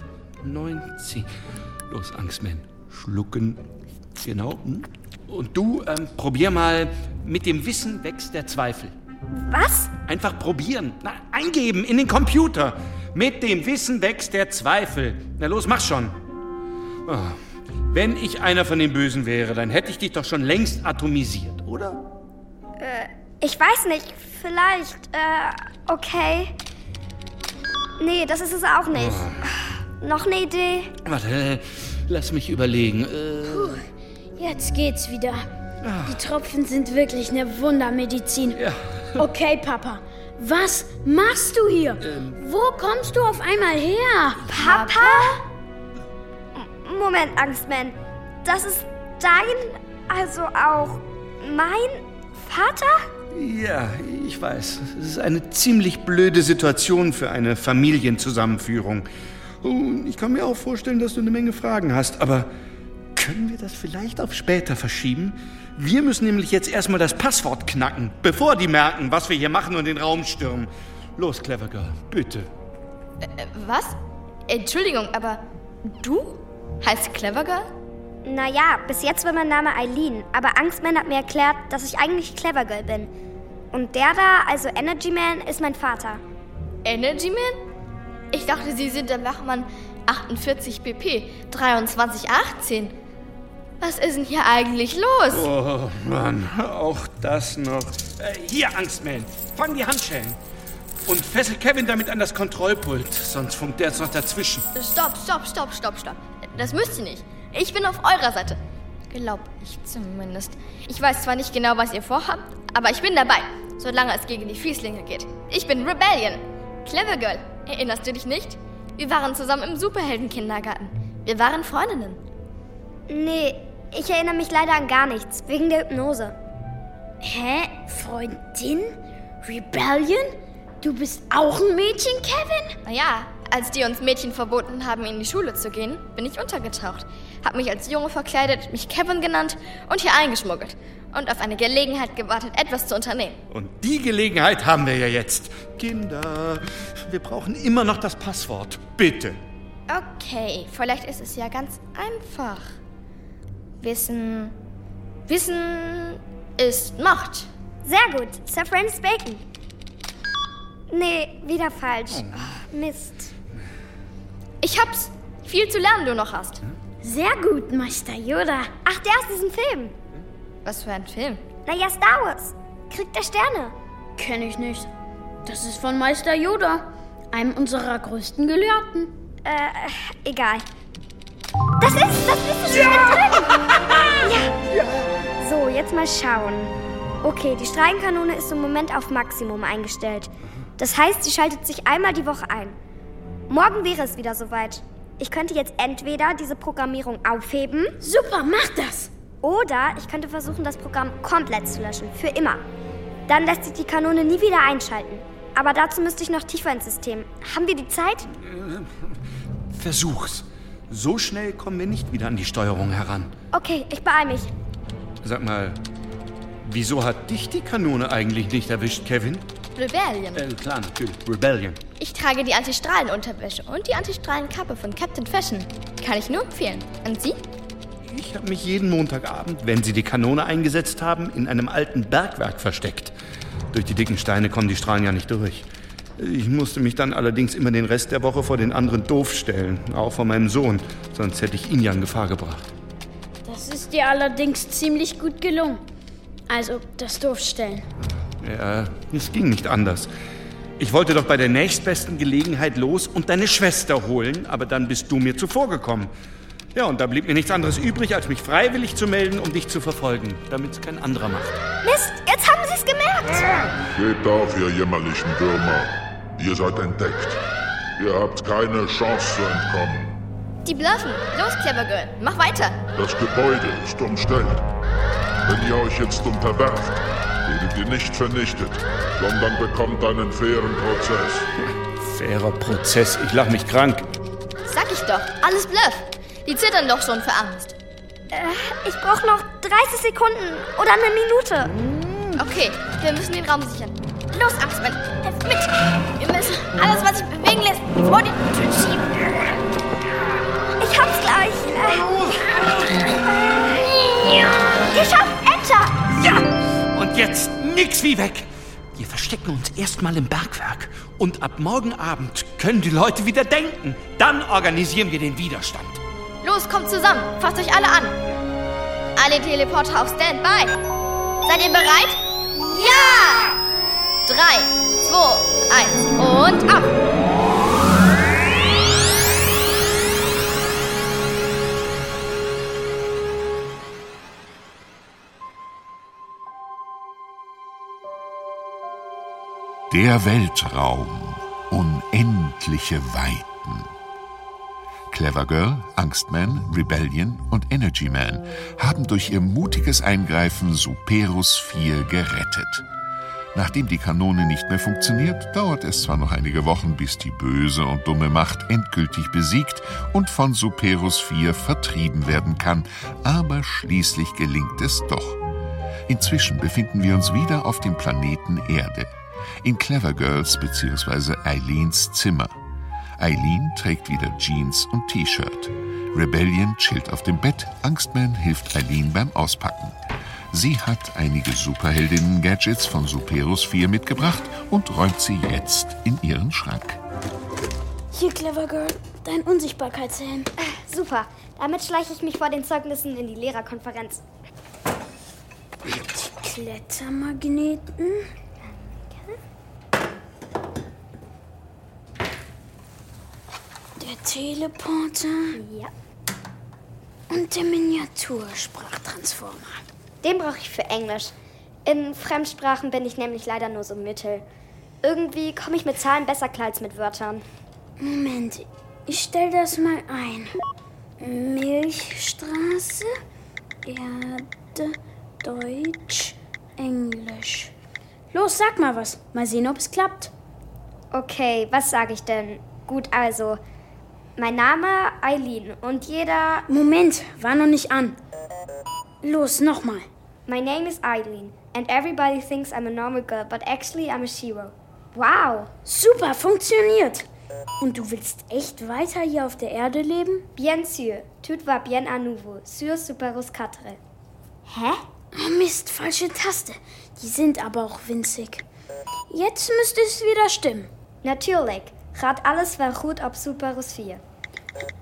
neun, zehn. Los, Angstman. Schlucken. Genau. hm. Und du, ähm, probier mal. Mit dem Wissen wächst der Zweifel. Was? Einfach probieren. Na, eingeben in den Computer. Mit dem Wissen wächst der Zweifel. Na los, mach schon. Ah, wenn ich einer von den Bösen wäre, dann hätte ich dich doch schon längst atomisiert, oder? Ich weiß nicht, vielleicht, äh, okay. Nee, das ist es auch nicht. Noch eine Idee? Warte, äh, lass mich überlegen. Äh, Jetzt geht's wieder. Die Tropfen sind wirklich eine Wundermedizin. ja. Okay, Papa. Was machst du hier? Wo kommst du auf einmal her? Papa? Moment, Angstman. Das ist dein, also auch mein Vater? Ja, ich weiß. Es ist eine ziemlich blöde Situation für eine Familienzusammenführung. Und ich kann mir auch vorstellen, dass du eine Menge Fragen hast, aber Können wir das vielleicht auf später verschieben? Wir müssen nämlich jetzt erstmal das Passwort knacken, bevor die merken, was wir hier machen und den Raum stürmen. Los, Clever Girl, bitte. Äh, was? Entschuldigung, aber du heißt Clever Girl? Naja, bis jetzt war mein Name Eileen, aber Angstman hat mir erklärt, dass ich eigentlich Clever Girl bin. Und der da, also Energy Man, ist mein Vater. Energy Man? Ich dachte, Sie sind der Wachmann 48 BP 2318. Was ist denn hier eigentlich los? Oh Mann, auch das noch. Äh, hier, Angstman, fang die Handschellen. Und fessel Kevin damit an das Kontrollpult, sonst funkt der jetzt noch dazwischen. Stopp, stopp, stopp, stopp, stopp. Das müsst ihr nicht. Ich bin auf eurer Seite. Glaub ich zumindest. Ich weiß zwar nicht genau, was ihr vorhabt, aber ich bin dabei, solange es gegen die Fieslinge geht. Ich bin Rebellion. Clever Girl, erinnerst du dich nicht? Wir waren zusammen im Superheldenkindergarten. Wir waren Freundinnen. Nee, ich erinnere mich leider an gar nichts, wegen der Hypnose. Hä? Freundin? Rebellion? Du bist auch ein Mädchen, Kevin? Naja, als die uns Mädchen verboten haben, in die Schule zu gehen, bin ich untergetaucht. Hab mich als Junge verkleidet, mich Kevin genannt und hier eingeschmuggelt. Und auf eine Gelegenheit gewartet, etwas zu unternehmen. Und die Gelegenheit haben wir ja jetzt. Kinder, wir brauchen immer noch das Passwort. Bitte. Okay, vielleicht ist es ja ganz einfach. Wissen. Wissen ist Macht. Sehr gut, Sir Francis Bacon. Nee, wieder falsch. Mist. Ich hab's. Viel zu lernen du noch hast. Sehr gut, Meister Yoda. Ach, der aus diesem Film. Was für ein Film? Naja, Star Wars. Krieg der Sterne. Kenn ich nicht. Das ist von Meister Yoda, einem unserer größten Gelehrten. Äh, egal. Das ist, das ist schon ja. drin. ja. So, jetzt mal schauen. Okay, die Strahlenkanone ist im Moment auf Maximum eingestellt. Das heißt, sie schaltet sich einmal die Woche ein. Morgen wäre es wieder soweit. Ich könnte jetzt entweder diese Programmierung aufheben. Super, mach das! Oder ich könnte versuchen, das Programm komplett zu löschen. Für immer. Dann lässt sich die Kanone nie wieder einschalten. Aber dazu müsste ich noch tiefer ins System. Haben wir die Zeit? Versuch's. So schnell kommen wir nicht wieder an die Steuerung heran. Okay, ich beeil mich. Sag mal, wieso hat dich die Kanone eigentlich nicht erwischt, Kevin? Rebellion. Äh, klar, natürlich. Rebellion. Ich trage die Antistrahlenunterwäsche und die Antistrahlenkappe von Captain Fashion. Kann ich nur empfehlen. Und Sie? Ich habe mich jeden Montagabend, wenn Sie die Kanone eingesetzt haben, in einem alten Bergwerk versteckt. Durch die dicken Steine kommen die Strahlen ja nicht durch. Ich musste mich dann allerdings immer den Rest der Woche vor den anderen doof stellen, auch vor meinem Sohn, sonst hätte ich ihn ja in Gefahr gebracht. Das ist dir allerdings ziemlich gut gelungen. Also das Doofstellen. Ja, es ging nicht anders. Ich wollte doch bei der nächstbesten Gelegenheit los und deine Schwester holen, aber dann bist du mir zuvorgekommen. Ja, und da blieb mir nichts anderes übrig, als mich freiwillig zu melden, um dich zu verfolgen, damit es kein anderer macht. Mist, jetzt haben Sie es gemerkt. Geht auf, ihr jämmerlichen Würmer. Ihr seid entdeckt. Ihr habt keine Chance zu entkommen. Die bluffen. Los, Clever Girl, mach weiter. Das Gebäude ist umstellt. Wenn ihr euch jetzt unterwerft, ihr nicht vernichtet, sondern bekommt einen fairen Prozess. Fairer Prozess, ich lach mich krank. Sag ich doch, alles Bluff. Die zittern doch schon für Angst. Äh, ich brauche noch 30 Sekunden oder eine Minute. Okay, wir müssen den Raum sichern. Los, Angstmann, helf mit. Wir müssen alles, was sich bewegen lässt, vor die Tür schieben. Ich hab's gleich. Äh, geschafft, Enter. Ja, und jetzt nix wie weg. Wir verstecken uns erstmal im Bergwerk. Und ab morgen Abend können die Leute wieder denken. Dann organisieren wir den Widerstand. Los, kommt zusammen. Fasst euch alle an. Alle Teleporter auf Standby. Seid ihr bereit? Ja! Drei, zwei, eins und ab. Der Weltraum. Unendliche Weiten. Clever Girl, Angstman, Rebellion und Energy Man haben durch ihr mutiges Eingreifen Superus 4 gerettet. Nachdem die Kanone nicht mehr funktioniert, dauert es zwar noch einige Wochen, bis die böse und dumme Macht endgültig besiegt und von Superos 4 vertrieben werden kann, aber schließlich gelingt es doch. Inzwischen befinden wir uns wieder auf dem Planeten Erde, in Clever Girls bzw. Eileens Zimmer. Eileen trägt wieder Jeans und T-Shirt. Rebellion chillt auf dem Bett, Angstman hilft Eileen beim Auspacken. Sie hat einige Superheldinnen-Gadgets von Superos 4 mitgebracht und räumt sie jetzt in ihren Schrank. Hier, Clever Girl, dein Unsichtbarkeitshelm. Äh, super. Damit schleiche ich mich vor den Zeugnissen in die Lehrerkonferenz. Die Klettermagneten. Der Teleporter. Ja. Und der Miniatursprachtransformer. Den brauche ich für Englisch. In Fremdsprachen bin ich nämlich leider nur so mittel. Irgendwie komme ich mit Zahlen besser klar als mit Wörtern. Moment, ich stelle das mal ein. Milchstraße, Erde, Deutsch, Englisch. Los, sag mal was. Mal sehen, ob es klappt. Okay, was sage ich denn? Gut, also. Mein Name Eileen und jeder. Moment, war noch nicht an. Los, nochmal. My name is Eileen and everybody thinks I'm a normal girl, but actually I'm a shiro. Wow. Super, funktioniert. Und du willst echt weiter hier auf der Erde leben? Bien sûr. Tout va bien à nouveau. Sur Superus 4. Hä? Oh Mist, falsche Taste. Die sind aber auch winzig. Jetzt müsste es wieder stimmen. Natürlich. Gaat alles wel gut auf Superus 4.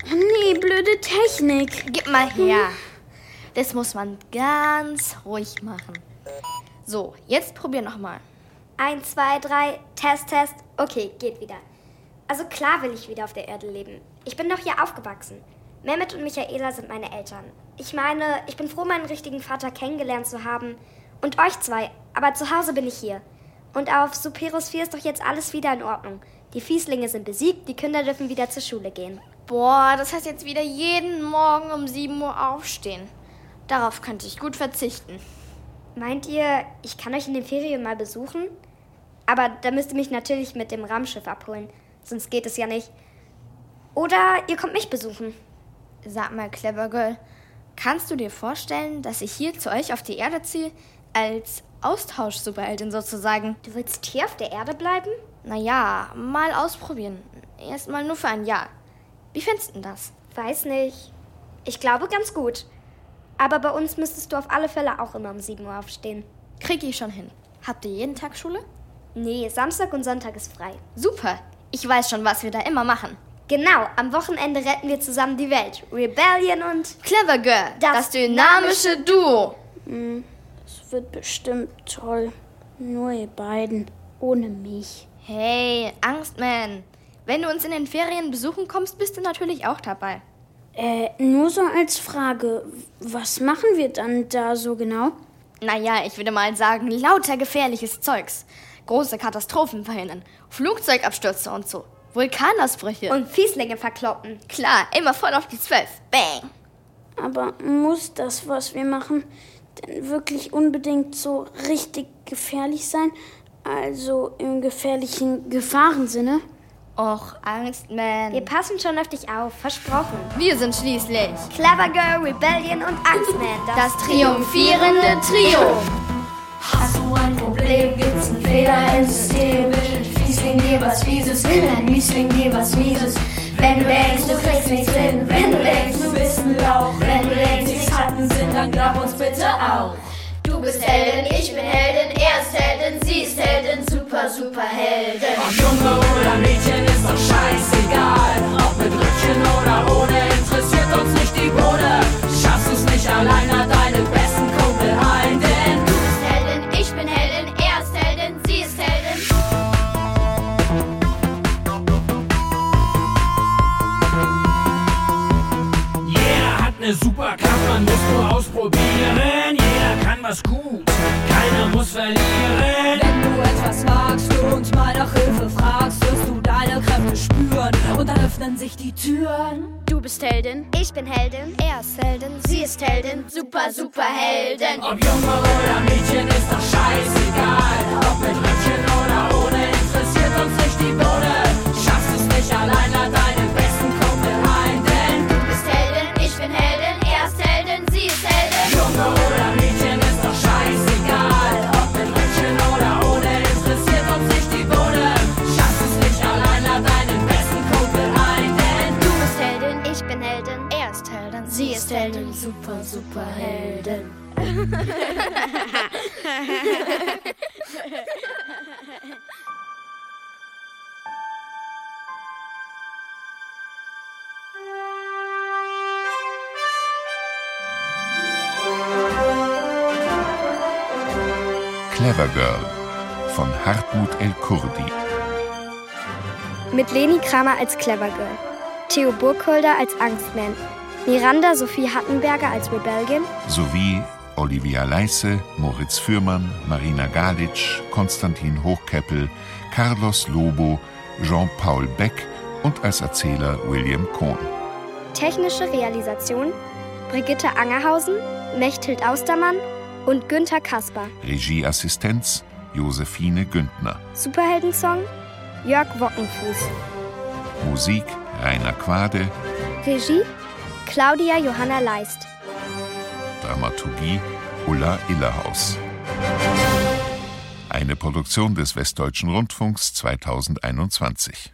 Nee, blöde Technik. Gib mal her. Das muss man ganz ruhig machen. So, jetzt probier nochmal. Eins, zwei, drei, Test, Test. Okay, geht wieder. Also klar will ich wieder auf der Erde leben. Ich bin doch hier aufgewachsen. Mehmet und Michaela sind meine Eltern. Ich meine, ich bin froh, meinen richtigen Vater kennengelernt zu haben. Und euch zwei. Aber zu Hause bin ich hier. Und auf Superos 4 ist doch jetzt alles wieder in Ordnung. Die Fieslinge sind besiegt, die Kinder dürfen wieder zur Schule gehen. Boah, das heißt jetzt wieder jeden Morgen um 7 Uhr aufstehen. Darauf könnte ich gut verzichten. Meint ihr, ich kann euch in den Ferien mal besuchen? Aber da müsst ihr mich natürlich mit dem Raumschiff abholen. Sonst geht es ja nicht. Oder ihr kommt mich besuchen. Sag mal, Clever Girl, kannst du dir vorstellen, dass ich hier zu euch auf die Erde ziehe? Als Austausch-Superheldin sozusagen. Du willst hier auf der Erde bleiben? Naja, mal ausprobieren. Erstmal nur für ein Jahr. Wie findest du das? Weiß nicht. Ich glaube ganz gut. Aber bei uns müsstest du auf alle Fälle auch immer um 7 Uhr aufstehen. Krieg ich schon hin. Habt ihr jeden Tag Schule? Nee, Samstag und Sonntag ist frei. Super. Ich weiß schon, was wir da immer machen. Genau, am Wochenende retten wir zusammen die Welt. Rebellion und Clever Girl, das, das dynamische Duo. Hm, es wird bestimmt toll. Nur ihr beiden, ohne mich. Hey, Angstman. Wenn du uns in den Ferien besuchen kommst, bist du natürlich auch dabei. Äh, nur so als Frage, was machen wir dann da so genau? Naja, ich würde mal sagen, lauter gefährliches Zeugs. Große Katastrophen verhindern, Flugzeugabstürze und so. Vulkanausbrüche. Und Fieslinge verkloppen. Klar, immer voll auf die Zwölf. Bang. Aber muss das, was wir machen, denn wirklich unbedingt so richtig gefährlich sein? Also im gefährlichen Gefahrensinne? Och, Angstman. Wir passen schon auf dich auf, versprochen. Wir sind schließlich Clever Girl, Rebellion und Angstman. Das, das triumphierende Trio. Hast du ein Problem, gibt's einen Fehler im System? Will Fiesling dir was Fieses, will ein Miesling dir was Mieses? Wenn du denkst, du kriegst nichts hin, wenn du denkst, du bist ein Lauch, wenn du denkst, die Schatten sind, dann glaub uns bitte auch. Du bist Heldin, ich bin Heldin, er ist Heldin, sie ist Heldin, super, super Heldin. Ob Junge oder Mädchen ist doch scheißegal. Ob mit Rückchen oder ohne, interessiert uns nicht die Bohne. Schaffst du's nicht allein, hat deinen besten Kumpel ein, denn du bist Heldin, ich bin Heldin, er ist Heldin, sie ist Heldin. Jeder hat ne Superkraft, man muss nur ausprobieren. Was gut, keiner muss verlieren. Wenn du etwas magst und mal nach Hilfe fragst, wirst du deine Kräfte spüren und deine öffnen sich die Türen. Du bist Heldin. Ich bin Heldin. Er ist Heldin. Sie ist Heldin. Super, super Heldin. Ob Junge oder Mädchen Mit Leni Kramer als Clever Girl. Theo Burkholder als Angstman. Miranda Sophie Hattenberger als Rebellion. sowie Olivia Leisse, Moritz Fürmann, Marina Galitsch, Konstantin Hochkeppel, Carlos Lobo, Jean-Paul Beck und als Erzähler William Kohn. Technische Realisation Brigitte Angerhausen, Mechthild Austermann und Günther Kasper. Regieassistenz Josephine Güntner. Superheldensong Jörg Wockenfuß. Musik Rainer Quade. Regie Claudia Johanna Leist. Dramaturgie Ulla Illerhaus. Eine Produktion des Westdeutschen Rundfunks 2021.